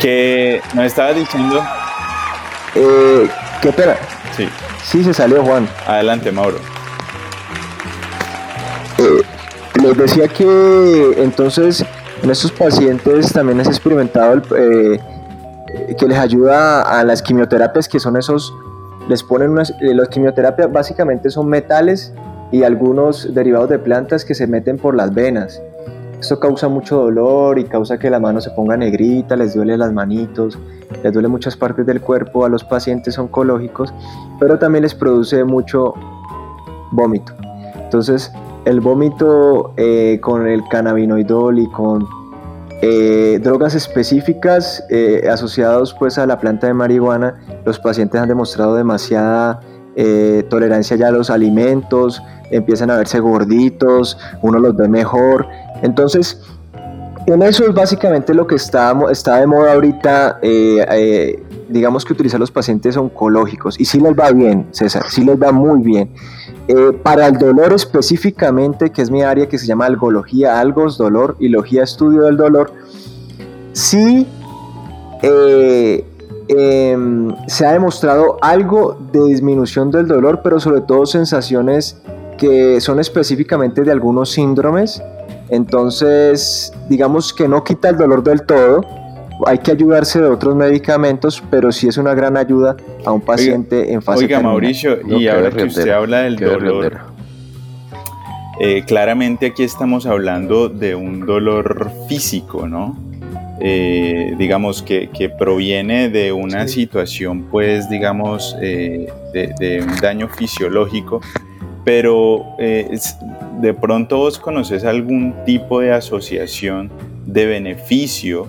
Que nos estaba diciendo. Eh, ¿Qué pena? Sí. Sí, se salió Juan. Adelante, Mauro. Eh, les decía que entonces en estos pacientes también es experimentado eh, que les ayuda a las quimioterapias que son esos, les ponen unas, eh, las quimioterapias básicamente son metales y algunos derivados de plantas que se meten por las venas. Esto causa mucho dolor y causa que la mano se ponga negrita, les duele las manitos, les duele muchas partes del cuerpo a los pacientes oncológicos, pero también les produce mucho vómito. Entonces, el vómito eh, con el cannabinoidol y con eh, drogas específicas eh, asociados pues a la planta de marihuana, los pacientes han demostrado demasiada tolerancia ya a los alimentos, empiezan a verse gorditos, uno los ve mejor, entonces, en eso es básicamente lo que está, de moda ahorita, eh, eh, digamos que utilizar los pacientes oncológicos. Y sí les va bien, César, sí les va muy bien. Eh, para el dolor específicamente, que es mi área que se llama algología, algos, dolor y logía, estudio del dolor, sí em, se ha demostrado algo de disminución del dolor, pero sobre todo sensaciones que son específicamente de algunos síndromes entonces, digamos que no quita el dolor del todo, hay que ayudarse de otros medicamentos, pero sí es una gran ayuda a un paciente en fase Oiga, Mauricio, y ahora que usted habla del dolor, eh, claramente aquí estamos hablando de un dolor físico, ¿no? Eh, digamos que, proviene de una situación, pues, digamos, eh, de, de, un daño fisiológico, pero de pronto vos conoces algún tipo de asociación de beneficio,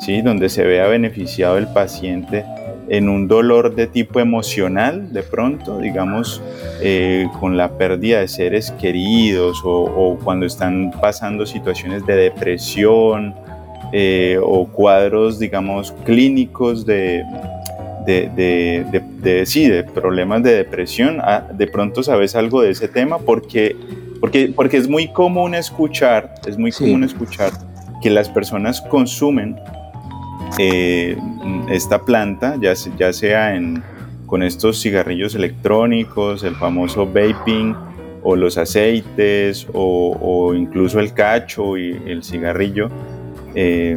¿sí? donde se vea beneficiado el paciente en un dolor de tipo emocional, de pronto, digamos, eh, con la pérdida de seres queridos o, cuando están pasando situaciones de depresión eh, o cuadros, digamos, clínicos de, de, de, sí, de problemas de depresión. Ah, de pronto sabes algo de ese tema porque porque, porque es muy común escuchar, es muy común escuchar que las personas consumen eh, esta planta, ya, ya sea en, con estos cigarrillos electrónicos, el famoso vaping, o los aceites, o, incluso el cacho y el cigarrillo, eh,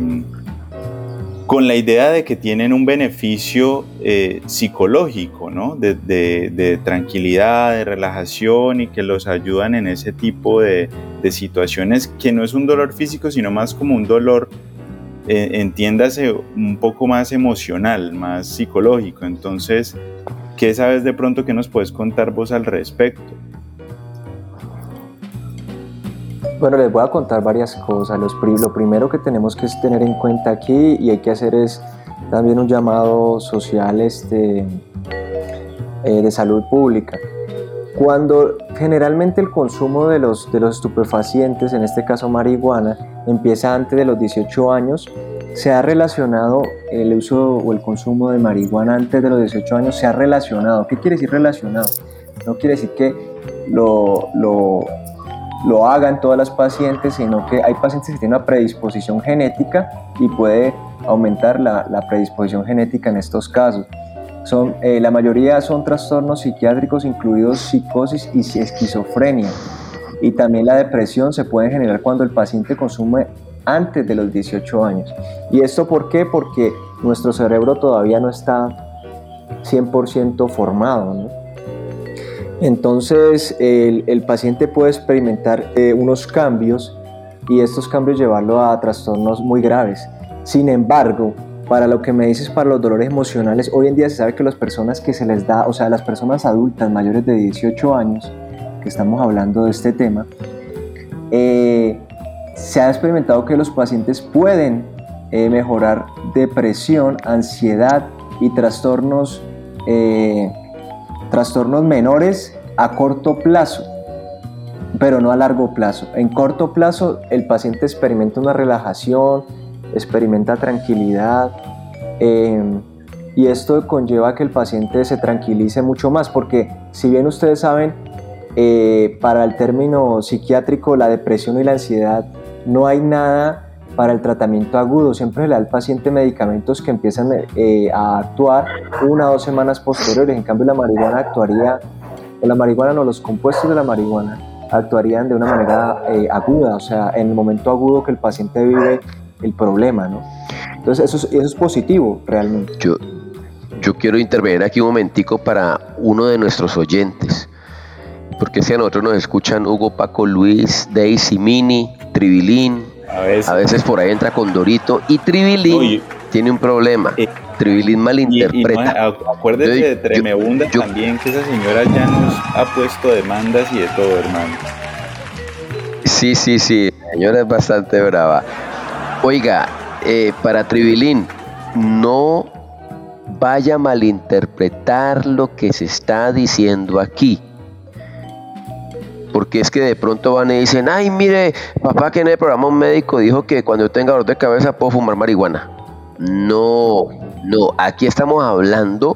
con la idea de que tienen un beneficio eh, psicológico, ¿no? De, tranquilidad, de relajación y que los ayudan en ese tipo de, situaciones que no es un dolor físico, sino más como un dolor, eh, entiéndase, un poco más emocional, más psicológico. Entonces, ¿qué sabes de pronto que nos puedes contar vos al respecto? Bueno, les voy a contar varias cosas. lo primero que tenemos que tener en cuenta aquí y hay que hacer es también un llamado social este, eh, de salud pública. Cuando generalmente el consumo de los, de los estupefacientes, en este caso marihuana, empieza antes de los 18 años, se ha relacionado el uso o el consumo de marihuana antes de los 18 años, se ha relacionado. ¿Qué quiere decir relacionado? No quiere decir que lo, lo lo hagan todas las pacientes, sino que hay pacientes que tienen una predisposición genética y puede aumentar la, predisposición genética en estos casos. Son, eh, la mayoría son trastornos psiquiátricos, incluidos psicosis y esquizofrenia. Y también la depresión se puede generar cuando el paciente consume antes de los 18 años. ¿Y esto por qué? Porque nuestro cerebro todavía no está 100% formado. ¿no? Entonces el, paciente puede experimentar eh, unos cambios y estos cambios llevarlo a trastornos muy graves. Sin embargo, para lo que me dices para los dolores emocionales, hoy en día se sabe que las personas que se les da, o sea, las personas adultas mayores de 18 años, que estamos hablando de este tema, eh, se ha experimentado que los pacientes pueden eh, mejorar depresión, ansiedad y trastornos trastornos menores a corto plazo, pero no a largo plazo. En corto plazo el paciente experimenta una relajación, experimenta tranquilidad em, y esto conlleva que el paciente se tranquilice mucho más porque si bien ustedes saben, eh, para el término psiquiátrico la depresión y la ansiedad no hay nada para el tratamiento agudo. Siempre se le da al paciente medicamentos que empiezan eh, a actuar una o dos semanas posteriores. En cambio, la marihuana actuaría, la marihuana no, los compuestos de la marihuana actuarían de una manera eh, aguda, o sea, en el momento agudo que el paciente vive el problema, ¿no? Entonces, eso es, eso es positivo realmente. Yo, yo quiero intervenir aquí un momentico para uno de nuestros oyentes porque si a nosotros nos escuchan Hugo, Paco, Luis, Daisy, Mini, Tribilín, a veces, por ahí entra con Dorito y Tribilín tiene un problema. Eh, Tribilín malinterpreta. acuérdese de Tremebunda también, que esa señora ya nos ha puesto demandas y de todo, hermano. Sí, sí, sí, la señora es bastante brava. Oiga, eh, para Tribilín, no vaya a malinterpretar lo que se está diciendo aquí porque es que de pronto van y dicen, ay, mire, papá que en el programa un médico dijo que cuando yo tenga dolor de cabeza puedo fumar marihuana. No, no, aquí estamos hablando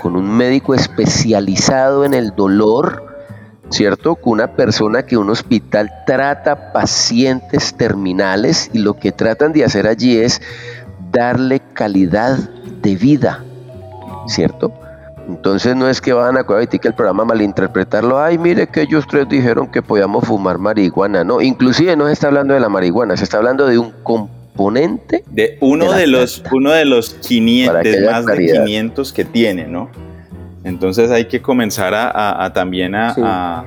con un médico especializado en el dolor, ¿cierto? Con una persona que un hospital trata pacientes terminales y lo que tratan de hacer allí es darle calidad de vida, ¿cierto? Entonces no es que van a que el programa malinterpretarlo, ay mire que ellos tres dijeron que podíamos fumar marihuana, no, inclusive no se está hablando de la marihuana, se está hablando de un componente de uno de, los uno de los 500 más de 500 que tiene, ¿no? Entonces hay que comenzar a, también a,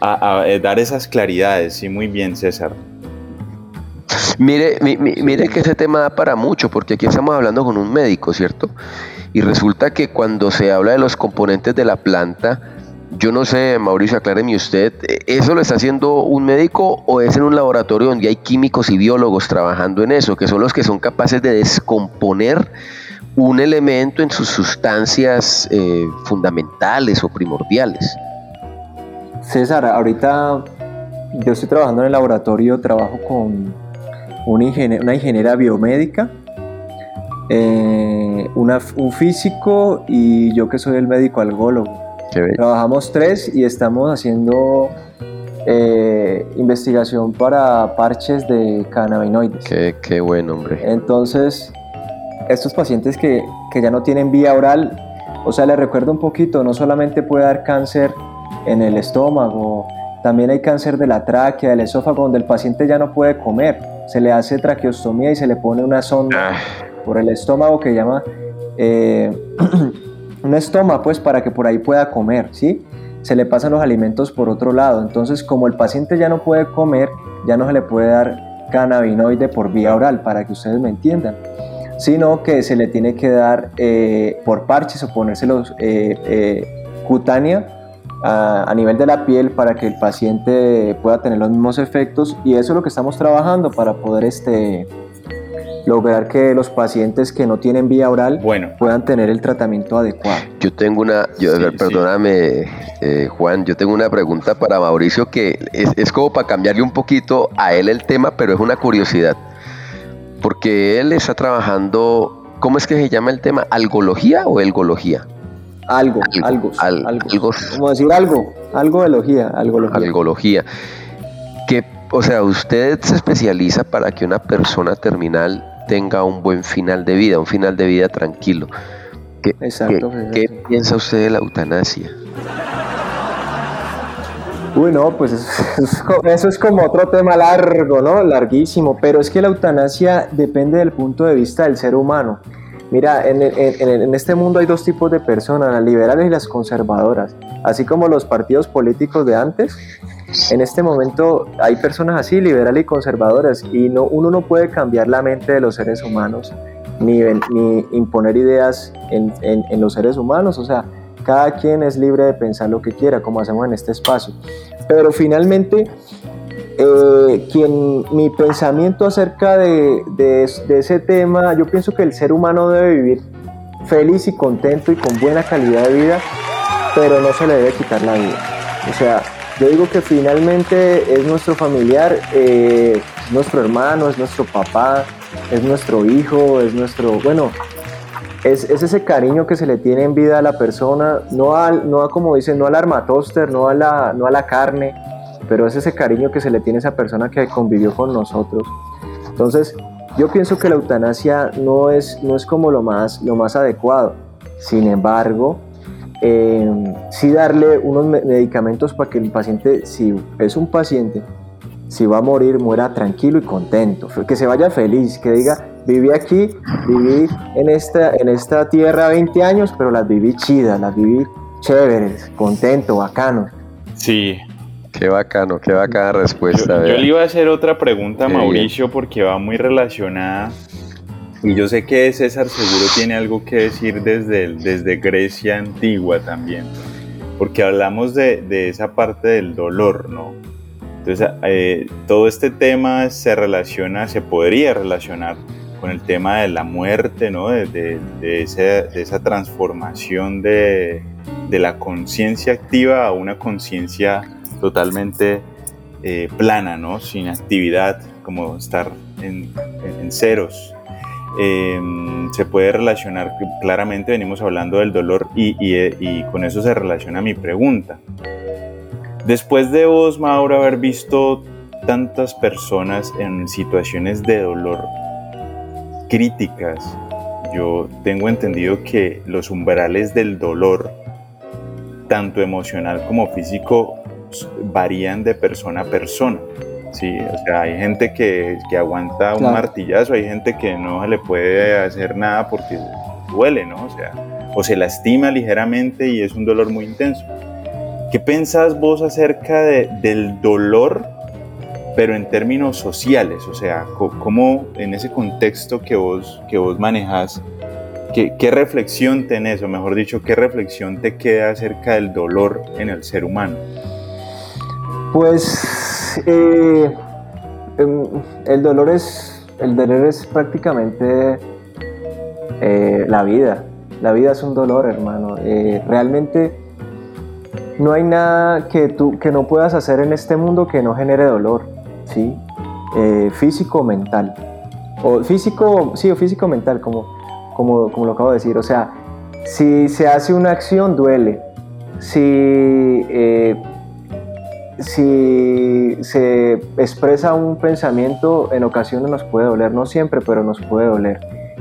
a, eh, dar esas claridades, sí, muy bien César. Mire, mire que ese tema da para mucho, porque aquí estamos hablando con un médico, ¿cierto? Y resulta que cuando se habla de los componentes de la planta, yo no sé, Mauricio, acláreme usted, ¿eso lo está haciendo un médico o es en un laboratorio donde hay químicos y biólogos trabajando en eso, que son los que son capaces de descomponer un elemento en sus sustancias eh, fundamentales o primordiales? César, ahorita yo estoy trabajando en el laboratorio, trabajo con una, ingeniera biomédica eh, un físico y yo que soy el médico algólogo. Trabajamos tres y estamos haciendo eh, investigación para parches de cannabinoides. Qué, qué buen hombre. Entonces, estos pacientes que, que ya no tienen vía oral, o sea, les recuerdo un poquito, no solamente puede dar cáncer en el estómago, también hay cáncer de la tráquea, del esófago, donde el paciente ya no puede comer. Se le hace traqueostomía y se le pone una sonda. Ah por el estómago que llama eh, un estómago, pues para que por ahí pueda comer, ¿sí? Se le pasan los alimentos por otro lado. Entonces, como el paciente ya no puede comer, ya no se le puede dar cannabinoide por vía oral, para que ustedes me entiendan, sino que se le tiene que dar eh, por parches o ponérselos eh, cutánea a, a, nivel de la piel para que el paciente pueda tener los mismos efectos y eso es lo que estamos trabajando para poder este, lograr que los pacientes que no tienen vía oral puedan tener el tratamiento adecuado. Yo tengo una, yo, perdóname eh, Juan, yo tengo una pregunta para Mauricio que es, es como para cambiarle un poquito a él el tema, pero es una curiosidad, porque él está trabajando, ¿cómo es que se llama el tema? ¿Algología o elgología? Algo, algo, algo, algo. Como decir algo, algo de logía, algología. Algología. Que, o sea, usted se especializa para que una persona terminal tenga un buen final de vida, un final de vida tranquilo. ¿Qué, Exacto, ¿qué, piensa usted de la eutanasia? Uy, no, pues eso, es como otro tema largo, ¿no? Larguísimo, pero es que la eutanasia depende del punto de vista del ser humano. Mira, en, en, este mundo hay dos tipos de personas, las liberales y las conservadoras. Así como los partidos políticos de antes, en este momento hay personas así, liberales y conservadoras, y no, uno no puede cambiar la mente de los seres humanos, ni, ni imponer ideas en, en, los seres humanos, o sea, cada quien es libre de pensar lo que quiera, como hacemos en este espacio. Pero finalmente, eh, quien, mi pensamiento acerca de, ese tema, yo pienso que el ser humano debe vivir feliz y contento y con buena calidad de vida, pero no se le debe quitar la vida. O sea, yo digo que finalmente es nuestro familiar, eh, es nuestro hermano, es nuestro papá, es nuestro hijo, es nuestro, bueno, es, ese cariño que se le tiene en vida a la persona, no al, no a, como dicen, no al armatoster, no a la, no a la carne, pero es ese cariño que se le tiene a esa persona que convivió con nosotros. Entonces, yo pienso que la eutanasia no es, no es como lo más, lo más adecuado. Sin embargo, eh, sí darle unos medicamentos para que el paciente, si es un paciente, si va a morir, muera tranquilo y contento, que se vaya feliz, que diga, viví aquí, viví en esta, en esta tierra 20 años, pero las viví chidas, las viví chéveres, contento, bacano. Sí. Qué bacano, qué bacana respuesta. Yo, le iba a hacer otra pregunta a Mauricio porque va muy relacionada y yo sé que César seguro tiene algo que decir desde, desde Grecia antigua también, porque hablamos de, de esa parte del dolor, ¿no? Entonces, eh, todo este tema se relaciona, se podría relacionar con el tema de la muerte, ¿no? De, de, de esa transformación de, la conciencia activa a una conciencia totalmente eh, plana, ¿no? Sin actividad, como estar en, ceros. Em, se puede relacionar claramente, venimos hablando del dolor y, y, con eso se relaciona mi pregunta. Después de vos, Mauro, haber visto tantas personas en situaciones de dolor críticas, yo tengo entendido que los umbrales del dolor, tanto emocional como físico, varían de persona a persona. Sí, o sea, hay gente que, aguanta un martillazo, hay gente que no se le puede hacer nada porque duele, ¿no? O sea, o se lastima ligeramente y es un dolor muy intenso. ¿Qué pensás vos acerca del dolor, pero en términos sociales? O sea, ¿cómo en ese contexto que vos, que vos manejas, ¿qué, ¿qué reflexión tenés, o mejor dicho, qué reflexión te queda acerca del dolor en el ser humano? Pues eh, em, el dolor es el dolor es prácticamente eh, la vida. La vida es un dolor, hermano. Eh, realmente no hay nada que tú que no puedas hacer en este mundo que no genere dolor, ¿sí? físico o mental. O físico, sí, o físico mental, como, como, como lo acabo de decir. O sea, si se hace una acción, duele. Si si se expresa un pensamiento, en ocasiones nos puede doler, no siempre, pero nos puede doler.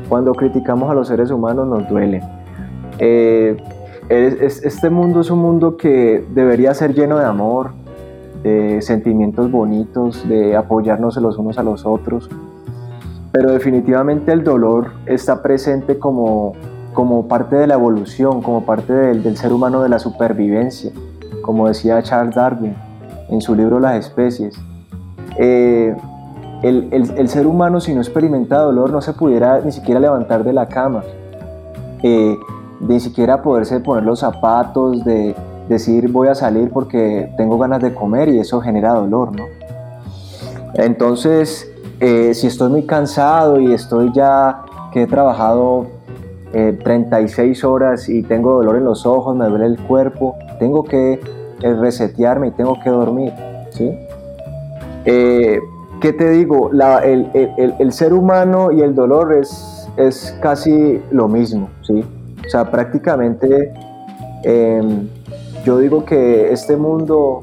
Cuando criticamos a los seres humanos nos duele. Eh, este mundo es un mundo que debería ser lleno de amor, de sentimientos bonitos, de apoyarnos los unos a los otros, pero definitivamente el dolor está presente como, como parte de la evolución, como parte del, del ser humano de la supervivencia, como decía Charles Darwin en su libro Las especies. Eh, el, ser humano si no experimenta dolor no se pudiera ni siquiera levantar de la cama, eh, ni siquiera poderse poner los zapatos, de decir voy a salir porque tengo ganas de comer y eso genera dolor, ¿no? Entonces, eh, si estoy muy cansado y estoy ya que he trabajado 36 horas y tengo dolor en los ojos, me duele el cuerpo, tengo que el resetearme y tengo que dormir. ¿sí? Eh, ¿Qué te digo? el, ser humano y el dolor es, es casi lo mismo. ¿sí? O sea, prácticamente em, yo digo que este mundo,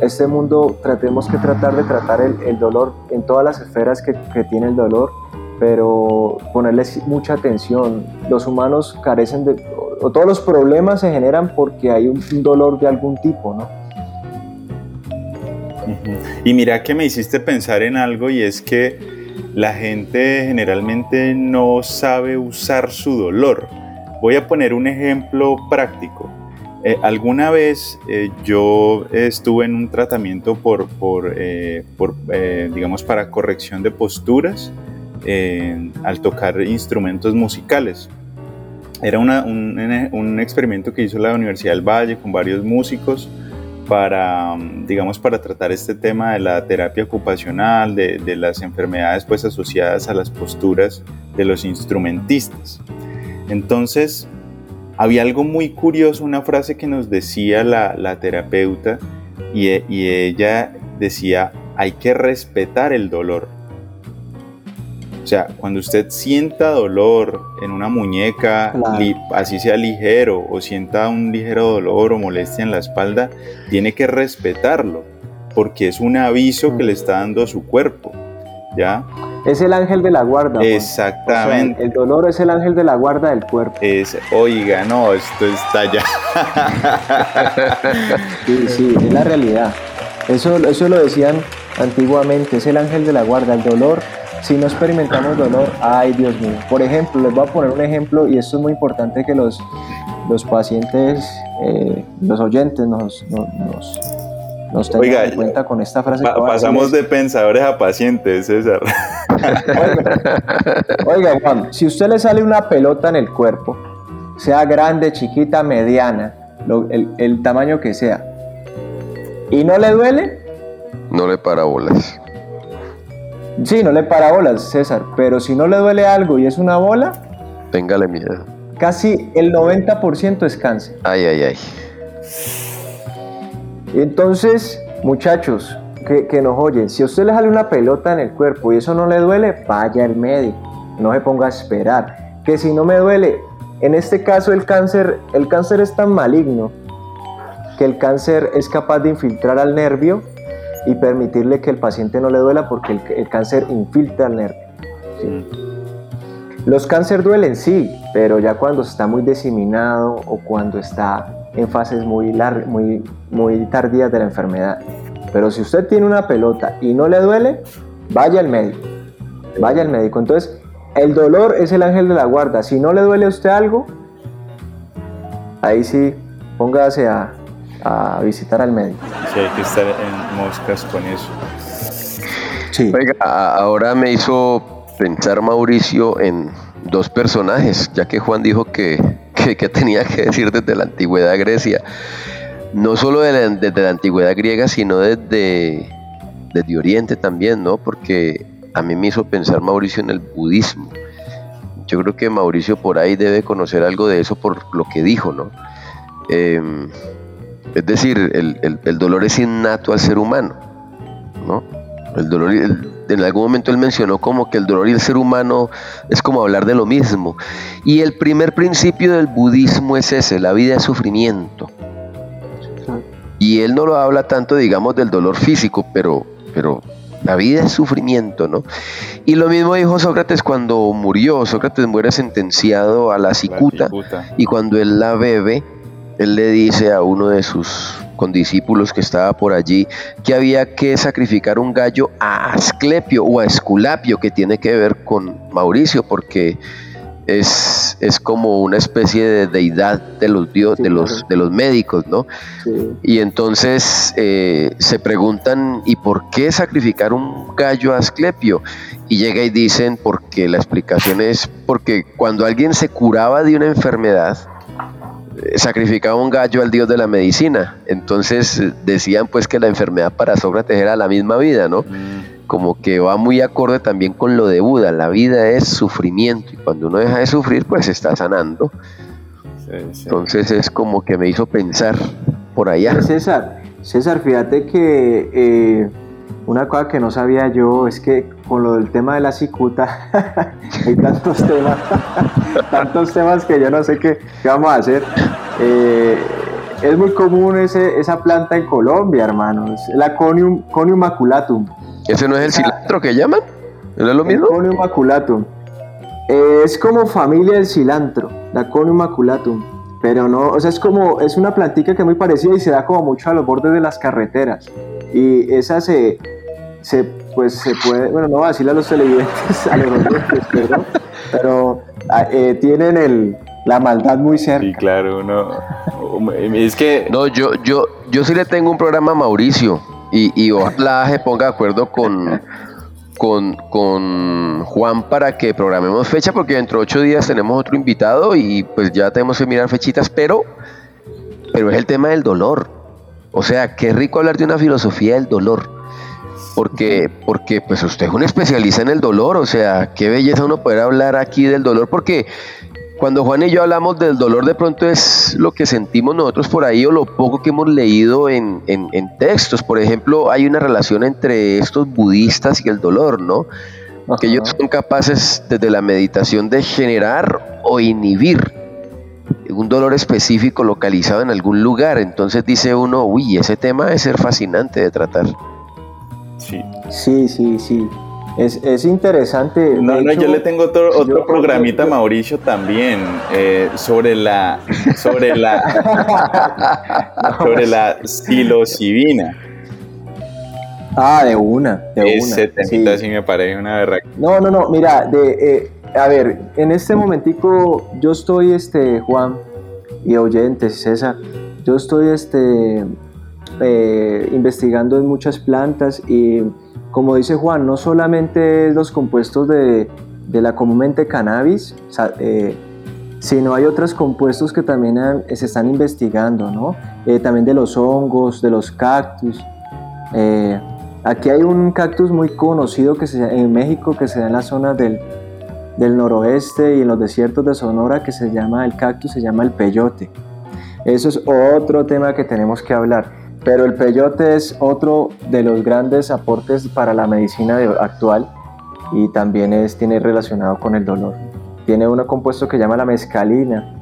este mundo tratemos que tratar de tratar el, dolor en todas las esferas que, que tiene el dolor pero ponerle mucha atención. Los humanos carecen de, todos los problemas se generan porque hay un, dolor de algún tipo, ¿no? Y mira que me hiciste pensar en algo y es que la gente generalmente no sabe usar su dolor. Voy a poner un ejemplo práctico. Eh, alguna vez eh, yo estuve en un tratamiento por, por, eh, digamos, para corrección de posturas al tocar instrumentos musicales. Era un, experimento que hizo la Universidad del Valle con varios músicos para, digamos, para tratar este tema de la terapia ocupacional, de, las enfermedades pues asociadas a las posturas de los instrumentistas. Entonces, había algo muy curioso, una frase que nos decía la, terapeuta y ella decía, hay que respetar el dolor. O sea, cuando usted sienta dolor en una muñeca, así sea ligero, o sienta un ligero dolor o molestia en la espalda, tiene que respetarlo, porque es un aviso que le está dando a su cuerpo. ¿ya? Es el ángel de la guarda. Exactamente. el dolor es el ángel de la guarda del cuerpo. Es, oiga, no, esto está ya. sí, sí, es la realidad. Eso, eso lo decían antiguamente, es el ángel de la guarda. El dolor, si no experimentamos dolor, ay Dios mío. Por ejemplo, les voy a poner un ejemplo y esto es muy importante que los, los pacientes, eh, los oyentes nos, nos nos tengan en cuenta con esta frase. pasamos de pensadores a pacientes, César. Oiga, Juan, si usted le sale una pelota en el cuerpo, sea grande, chiquita, mediana, el, tamaño que sea, y no le duele, no le para bolas. Sí, no le para bolas, César, pero si no le duele algo y es una bola, téngale miedo. Casi el 90% es cáncer. Ay, ay, ay. Entonces, muchachos que, nos oyen, si a usted le sale una pelota en el cuerpo y eso no le duele, vaya al médico, no se ponga a esperar. Que si no me duele, en este caso el cáncer, el cáncer es tan maligno que el cáncer es capaz de infiltrar al nervio y permitirle que el paciente no le duela porque el, cáncer infiltra al nervio. Mm. Los cánceres duelen, sí, pero ya cuando está muy diseminado o cuando está en fases muy, muy, muy tardías de la enfermedad. Pero si usted tiene una pelota y no le duele, vaya al médico. Vaya al médico. Entonces, el dolor es el ángel de la guarda. Si no le duele a usted algo, ahí sí, póngase a, a visitar al médico. Sí, hay que estar en moscas con eso. Sí. Oiga, ahora me hizo pensar Mauricio en dos personajes, ya que Juan dijo que que, tenía que decir desde la antigüedad Grecia. No solo desde la antigüedad griega, sino desde, desde Oriente también, ¿no? Porque a mí me hizo pensar Mauricio en el budismo. Yo creo que Mauricio por ahí debe conocer algo de eso por lo que dijo, ¿no? Em, es decir, el, el, dolor es innato al ser humano, ¿no? El dolor, el, en algún momento él mencionó como que el dolor y el ser humano es como hablar de lo mismo. Y el primer principio del budismo es ese, la vida es sufrimiento. Y él no lo habla tanto, digamos, del dolor físico, pero, pero la vida es sufrimiento, ¿no? Y lo mismo dijo Sócrates cuando murió. Sócrates muere sentenciado a la cicuta, y cuando él la bebe, él le dice a uno de sus con discípulos que estaba por allí, que había que sacrificar un gallo a Asclepio o a Esculapio, que tiene que ver con Mauricio, porque es, es como una especie de deidad de los, dios, de los, de los médicos, ¿no? Y entonces eh, se preguntan, ¿y por qué sacrificar un gallo a Asclepio? Y llega y dicen, porque la explicación es porque cuando alguien se curaba de una enfermedad, sacrificaba un gallo al dios de la medicina. Entonces decían pues que la enfermedad para Sócrates era la misma vida, ¿no? Mm. Como que va muy acorde también con lo de Buda. La vida es sufrimiento y cuando uno deja de sufrir pues está sanando. Entonces es como que me hizo pensar por allá. César, César, fíjate que eh, una cosa que no sabía yo es que con lo del tema de la cicuta hay tantos temas, tantos temas que yo no sé qué, vamos a hacer. Eh, es muy común ese, esa planta en Colombia, hermanos, la Conium, Conium maculatum. ¿Ese no es el cilantro que llaman? ¿No es lo mismo? Conium maculatum. Eh, es como familia del cilantro, la Conium maculatum. Pero no, o sea, es como, es una plantica que es muy parecida y se da como mucho a los bordes de las carreteras. Y esa se, se, pues se puede, bueno, no voy a decirle a los televidentes, a los oyentes, perdón, pero ah, eh, tienen el, la maldad muy cerca. Sí, claro, no. Es que. No, yo, yo, yo sí le tengo un programa a Mauricio y, y ojalá se ponga de acuerdo con, con, con Juan para que programemos fecha, porque dentro de ocho días tenemos otro invitado y pues ya tenemos que mirar fechitas, pero, pero es el tema del dolor. O sea, qué rico hablar de una filosofía del dolor porque, porque pues usted es un especialista en el dolor, o sea, qué belleza uno poder hablar aquí del dolor, porque cuando Juan y yo hablamos del dolor, de pronto es lo que sentimos nosotros por ahí o lo poco que hemos leído en, textos. Por ejemplo, hay una relación entre estos budistas y el dolor, ¿no? Que ellos son capaces desde la meditación de generar o inhibir un dolor específico localizado en algún lugar. Entonces dice uno, uy, ese tema debe ser fascinante de tratar. Sí. Sí, sí, sí. Es, interesante. No, no, yo le tengo otro, otro programita, Mauricio, también, eh, sobre la, sobre la, sobre la psilocibina. Ah, de una, de Ese una. sí. me parece una verdad. No, no, no, mira, de, eh, a ver, en este momentico yo estoy, este, Juan, y oyentes, César, yo estoy, este, eh, investigando en muchas plantas y como dice Juan, no solamente los compuestos de, la comúnmente cannabis, eh, sino hay otros compuestos que también se están investigando, ¿no? Eh, también de los hongos, de los cactus. Eh, aquí hay un cactus muy conocido que se, en México que se da en la zona del, del noroeste y en los desiertos de Sonora que se llama el cactus, se llama el peyote. Eso es otro tema que tenemos que hablar. Pero el peyote es otro de los grandes aportes para la medicina actual y también es, tiene relacionado con el dolor. Tiene un compuesto que llama la mescalina,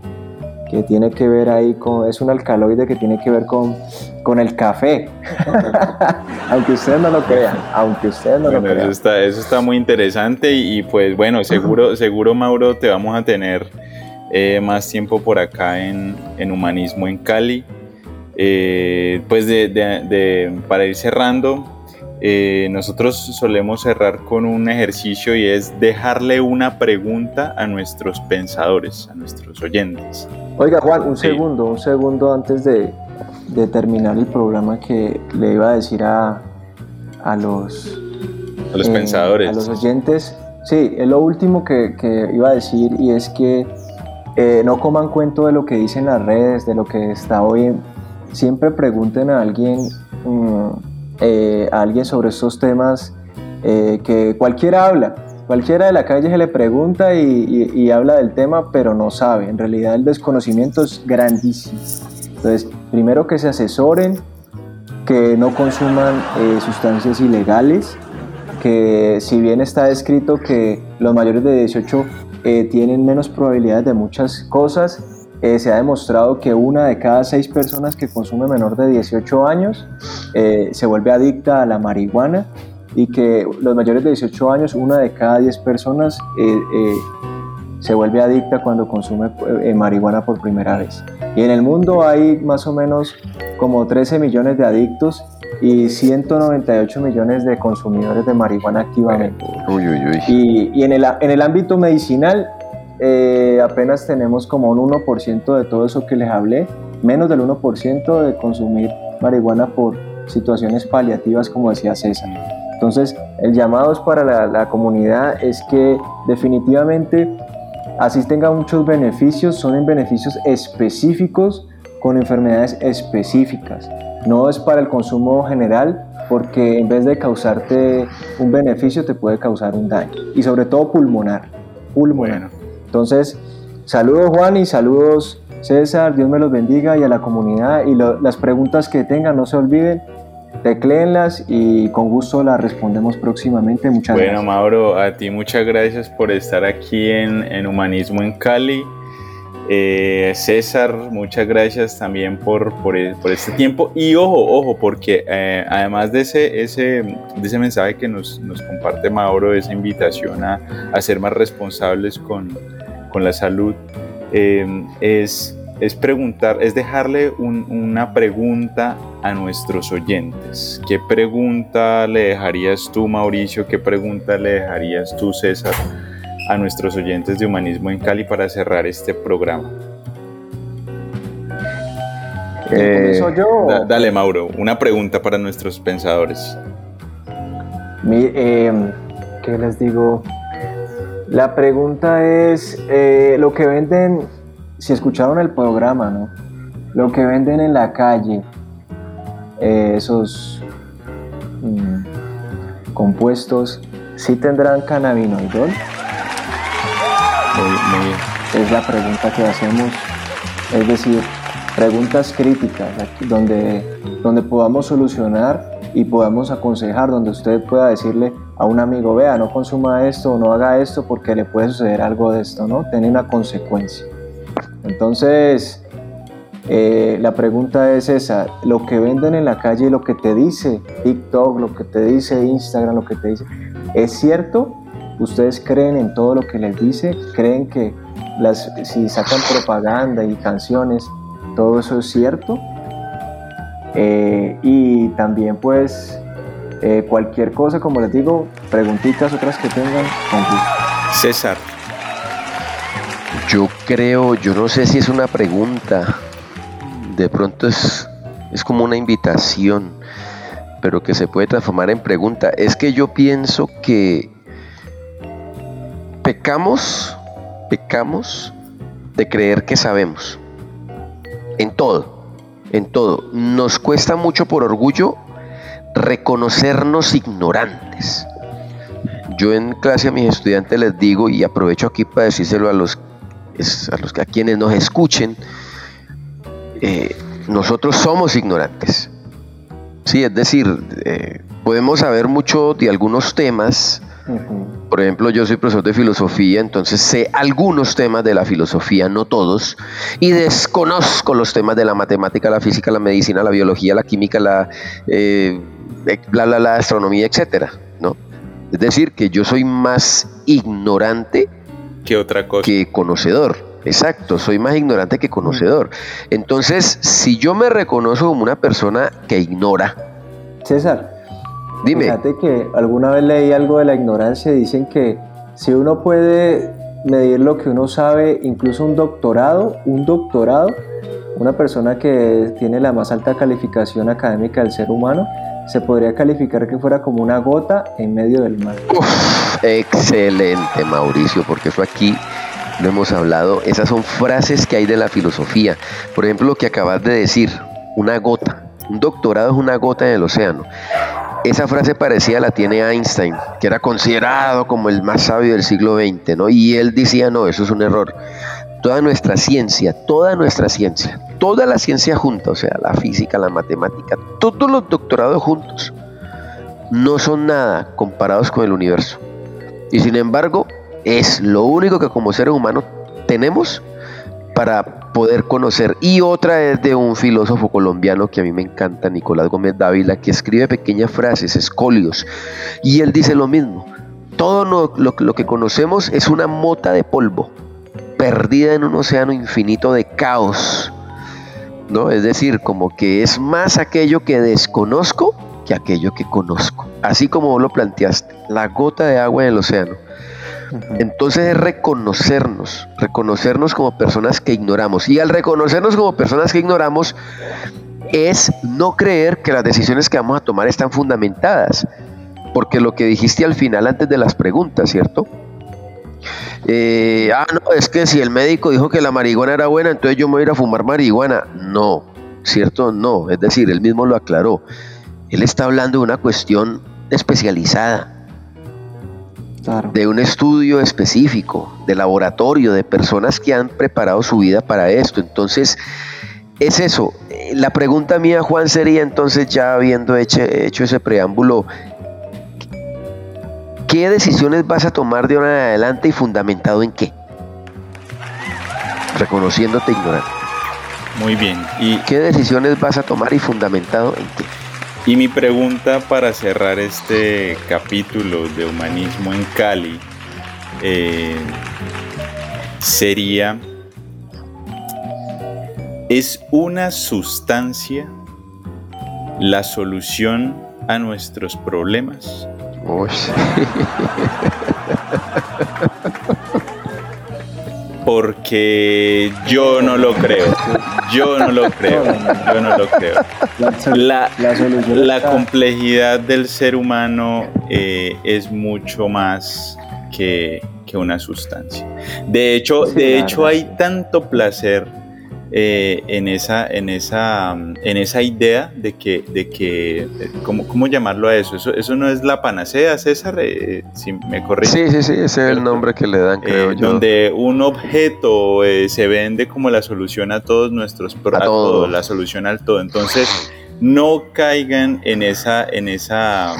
que tiene que ver ahí con, es un alcaloide que tiene que ver con, con el café. aunque ustedes no lo crean, aunque ustedes no lo crean. Eso está, eso está muy interesante y, pues bueno, seguro, seguro Mauro te vamos a tener eh, más tiempo por acá en, en Humanismo en Cali. Eh, pues de, para ir cerrando, eh, nosotros solemos cerrar con un ejercicio y es dejarle una pregunta a nuestros pensadores, a nuestros oyentes. Oiga Juan, un segundo, un segundo antes de, terminar el programa que le iba a decir a, a los, a los pensadores. A los oyentes. Sí, es lo último que, iba a decir y es que eh, no coman cuento de lo que dicen las redes, de lo que está hoy siempre pregunten a alguien, mm, eh, a alguien sobre estos temas eh, que cualquiera habla. Cualquiera de la calle se le pregunta y, habla del tema, pero no sabe. En realidad el desconocimiento es grandísimo. Entonces, primero que se asesoren, que no consuman eh, sustancias ilegales, que si bien está escrito que los mayores de 18 tienen menos probabilidades de muchas cosas, eh, se ha demostrado que una de cada seis personas que consume menor de 18 años eh, se vuelve adicta a la marihuana y que los mayores de 18 años, una de cada 10 personas eh, se vuelve adicta cuando consume marihuana por primera vez. Y en el mundo hay más o menos como 13 millones de adictos y 198 millones de consumidores de marihuana activamente. Y, y en, el, en el ámbito medicinal eh, apenas tenemos como un 1% de todo eso que les hablé, menos del 1% de consumir marihuana por situaciones paliativas, como decía César. Entonces, el llamado es para la, comunidad es que definitivamente así tenga muchos beneficios, son en beneficios específicos con enfermedades específicas. No es para el consumo general, porque en vez de causarte un beneficio, te puede causar un daño. Y sobre todo pulmonar. Pulmonar. Entonces, saludos Juan y saludos César, Dios me los bendiga y a la comunidad y las preguntas que tengan no se olviden, tecleenlas y con gusto las respondemos próximamente. Muchas gracias. Bueno, Mauro, a ti muchas gracias por estar aquí en, Humanismo en Cali. Eh, César, muchas gracias también por, por, este tiempo. Y ojo, ojo, porque eh, además de ese, ese, de ese mensaje que nos, nos comparte Mauro, esa invitación a, a ser más responsables con, con la salud, eh, es, es preguntar, es dejarle una pregunta a nuestros oyentes. ¿Qué pregunta le dejarías tú, Mauricio? ¿Qué pregunta le dejarías tú, César, a nuestros oyentes de Humanismo en Cali para cerrar este programa? Eh, yo? dale, Mauro, una pregunta para nuestros pensadores. Eh, ¿Qué les digo? La pregunta es, eh, lo que venden, si escucharon el programa, ¿no? Lo que venden en la calle, eh, esos mm, compuestos, ¿sí tendrán cannabinoidol? Es la pregunta que hacemos, es decir, preguntas críticas, donde, donde podamos solucionar y podamos aconsejar, donde usted pueda decirle a un amigo, vea, no consuma esto o no haga esto porque le puede suceder algo de esto, ¿no? Tiene una consecuencia. Entonces, eh, la pregunta es esa, lo que venden en la calle, lo que te dice TikTok, lo que te dice Instagram, lo que te dice, ¿Es cierto? ¿Ustedes creen en todo lo que les dice? ¿Creen que las, si sacan propaganda y canciones, todo eso es cierto? Eh, y también pues eh, cualquier cosa, como les digo, preguntitas otras que tengan, con César. Yo creo, yo no sé si es una pregunta, de pronto es, es como una invitación, pero que se puede transformar en pregunta. Es que yo pienso que pecamos, pecamos de creer que sabemos, en todo, en todo. Nos cuesta mucho por orgullo reconocernos ignorantes. Yo en clase a mis estudiantes les digo, y aprovecho aquí para decírselo a los, a, los, a quienes nos escuchen, eh, nosotros somos ignorantes. Sí, es decir, eh, podemos saber mucho de algunos temas. Por ejemplo, yo soy profesor de filosofía, entonces sé algunos temas de la filosofía, no todos, y desconozco los temas de la matemática, la física, la medicina, la biología, la química, la eh, bla, bla, la astronomía, etcétera, ¿no? Es decir, que yo soy más ignorante que otra cosa. Que conocedor. Exacto, soy más ignorante que conocedor. Entonces, si yo me reconozco como una persona que ignora. César, dime. Fíjate que alguna vez leí algo de la ignorancia y dicen que si uno puede medir lo que uno sabe, incluso un doctorado, un doctorado, una persona que tiene la más alta calificación académica del ser humano, se podría calificar que fuera como una gota en medio del mar. excelente, Mauricio, porque eso aquí lo hemos hablado. Esas son frases que hay de la filosofía. Por ejemplo, lo que acabas de decir, una gota. Un doctorado es una gota en el océano. Esa frase parecida la tiene Einstein, que era considerado como el más sabio del siglo XX, ¿no? Y él decía, no, eso es un error. Toda nuestra ciencia, toda nuestra ciencia, toda la ciencia junta, o sea, la física, la matemática, todos los doctorados juntos, no son nada comparados con el universo. Y sin embargo, es lo único que como seres humanos tenemos para poder conocer. Y otra es de un filósofo colombiano que a mí me encanta, Nicolás Gómez Dávila, que escribe pequeñas frases, escolios. Y él dice lo mismo. Todo lo, que conocemos es una mota de polvo, perdida en un océano infinito de caos ¿no? Es decir, como que es más aquello que desconozco que aquello que conozco. Así como vos lo planteaste, la gota de agua en el océano. Entonces es reconocernos, reconocernos como personas que ignoramos. Y al reconocernos como personas que ignoramos, es no creer que las decisiones que vamos a tomar están fundamentadas. Porque lo que dijiste al final antes de las preguntas, ¿cierto? Eh, ah, no, es que si el médico dijo que la marihuana era buena, entonces yo me voy a ir a fumar marihuana. No, ¿cierto? No, es decir, él mismo lo aclaró. Él está hablando de una cuestión especializada, de un estudio específico, de laboratorio, de personas que han preparado su vida para esto. Entonces, es eso. La pregunta mía, Juan, sería entonces, ya habiendo hecho, hecho ese preámbulo, ¿Qué decisiones vas a tomar de ahora en adelante y fundamentado en qué? Reconociéndote ignorante. Muy bien. ¿Y qué decisiones vas a tomar y fundamentado en qué? Y mi pregunta para cerrar este capítulo de humanismo en Cali eh, sería, ¿es una sustancia la solución a nuestros problemas? Porque yo no lo creo. Yo no lo creo. Yo no lo creo. La, complejidad del ser humano eh, es mucho más que, una sustancia. De hecho, de hecho hay tanto placer eh, en, esa, en, esa, en esa idea de que, de que ¿cómo, ¿cómo, llamarlo a eso? eso? Eso no es la panacea, César, eh, si me corrige. Sí, sí, sí, ese es el nombre que le dan, creo eh, yo. Donde un objeto se vende como la solución a todos nuestros problemas, la solución al todo. Entonces, no caigan en esa, en esa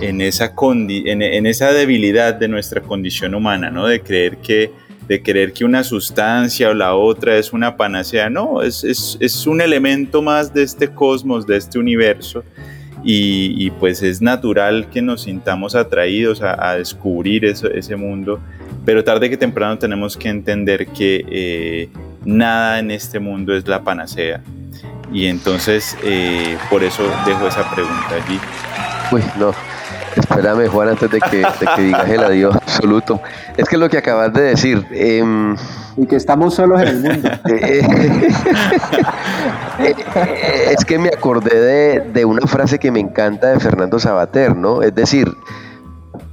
en esa, en, en esa debilidad de nuestra condición humana, ¿no? De creer que de creer que una sustancia o la otra es una panacea. No, es, es, es un elemento más de este cosmos, de este universo. y, pues es natural que nos sintamos atraídos a, descubrir eso, ese mundo, pero tarde que temprano tenemos que entender que eh, nada en este mundo es la panacea. Y entonces eh, por eso dejo esa pregunta allí. Uy, no, espérame Juan antes de que, de que digas el adiós absoluto. Es que lo que acabas de decir... Em, y que estamos solos en el mundo. Eh, eh, es que me acordé de, una frase que me encanta de Fernando Sabater, ¿no? Es decir,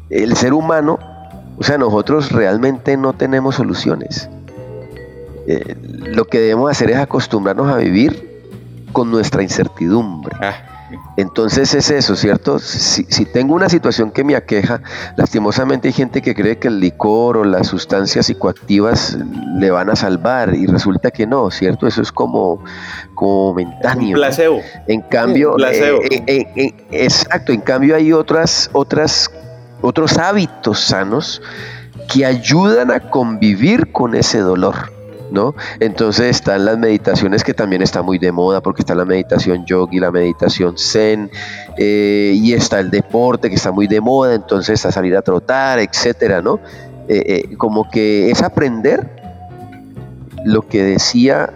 el ser humano, o sea, nosotros realmente no tenemos soluciones. Eh, lo que debemos hacer es acostumbrarnos a vivir con nuestra incertidumbre. Ah. Entonces es eso, ¿cierto? Si, tengo una situación que me aqueja, lastimosamente hay gente que cree que el licor o las sustancias psicoactivas le van a salvar y resulta que no, ¿cierto? Eso es como, como momentáneo. Un placebo. En cambio, eh, eh, eh, exacto, en cambio hay otras, otras, otros hábitos sanos que ayudan a convivir con ese dolor. ¿No? Entonces están las meditaciones que también está muy de moda porque está la meditación yogi, la meditación zen eh, y está el deporte que está muy de moda, entonces a salir a trotar, etcétera, ¿no? Eh, eh, como que es aprender lo que decía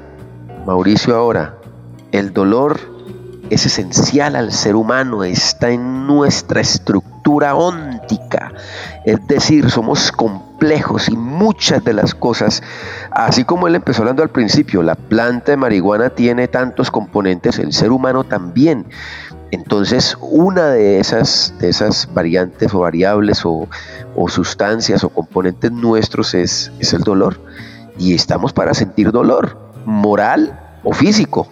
Mauricio ahora, el dolor es esencial al ser humano, está en nuestra estructura óntica, es decir, somos complejos y muchas de las cosas, así como él empezó hablando al principio, la planta de marihuana tiene tantos componentes, el ser humano también. Entonces, una de esas, esas variantes o variables o, sustancias o componentes nuestros es, es el dolor. Y estamos para sentir dolor, moral o físico.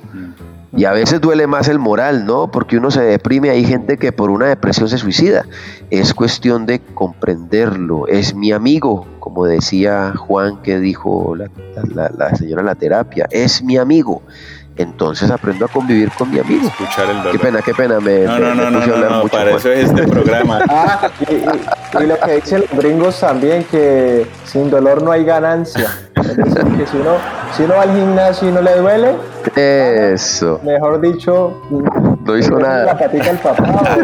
Y a veces duele más el moral, ¿no? Porque uno se deprime, hay gente que por una depresión se suicida. Es cuestión de comprenderlo. Es mi amigo, como decía Juan que dijo la, señora en la terapia, es mi amigo. Entonces aprendo a convivir con mi amigo. Escuchar el dolor. Qué pena, qué pena. Me, no, no, no, no, no, para eso es este programa. Ah, y, lo que dicen los gringos también, que sin dolor no hay ganancia. Es decir, que si uno, si uno va al gimnasio y no le duele, eso. Mejor dicho, no hizo nada. La patica el papá.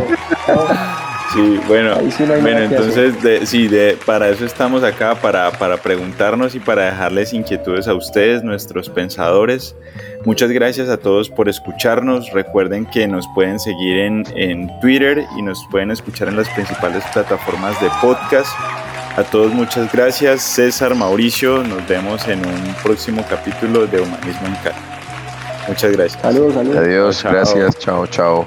Sí, bueno, bueno entonces de, sí, de, para eso estamos acá, para, para preguntarnos y para dejarles inquietudes a ustedes, nuestros pensadores. Muchas gracias a todos por escucharnos. Recuerden que nos pueden seguir en, en Twitter y nos pueden escuchar en las principales plataformas de podcast. A todos muchas gracias. César, Mauricio, nos vemos en un próximo capítulo de Humanismo en Cali. Muchas gracias. Saludos, saludos. Adiós, gracias, chao, chao.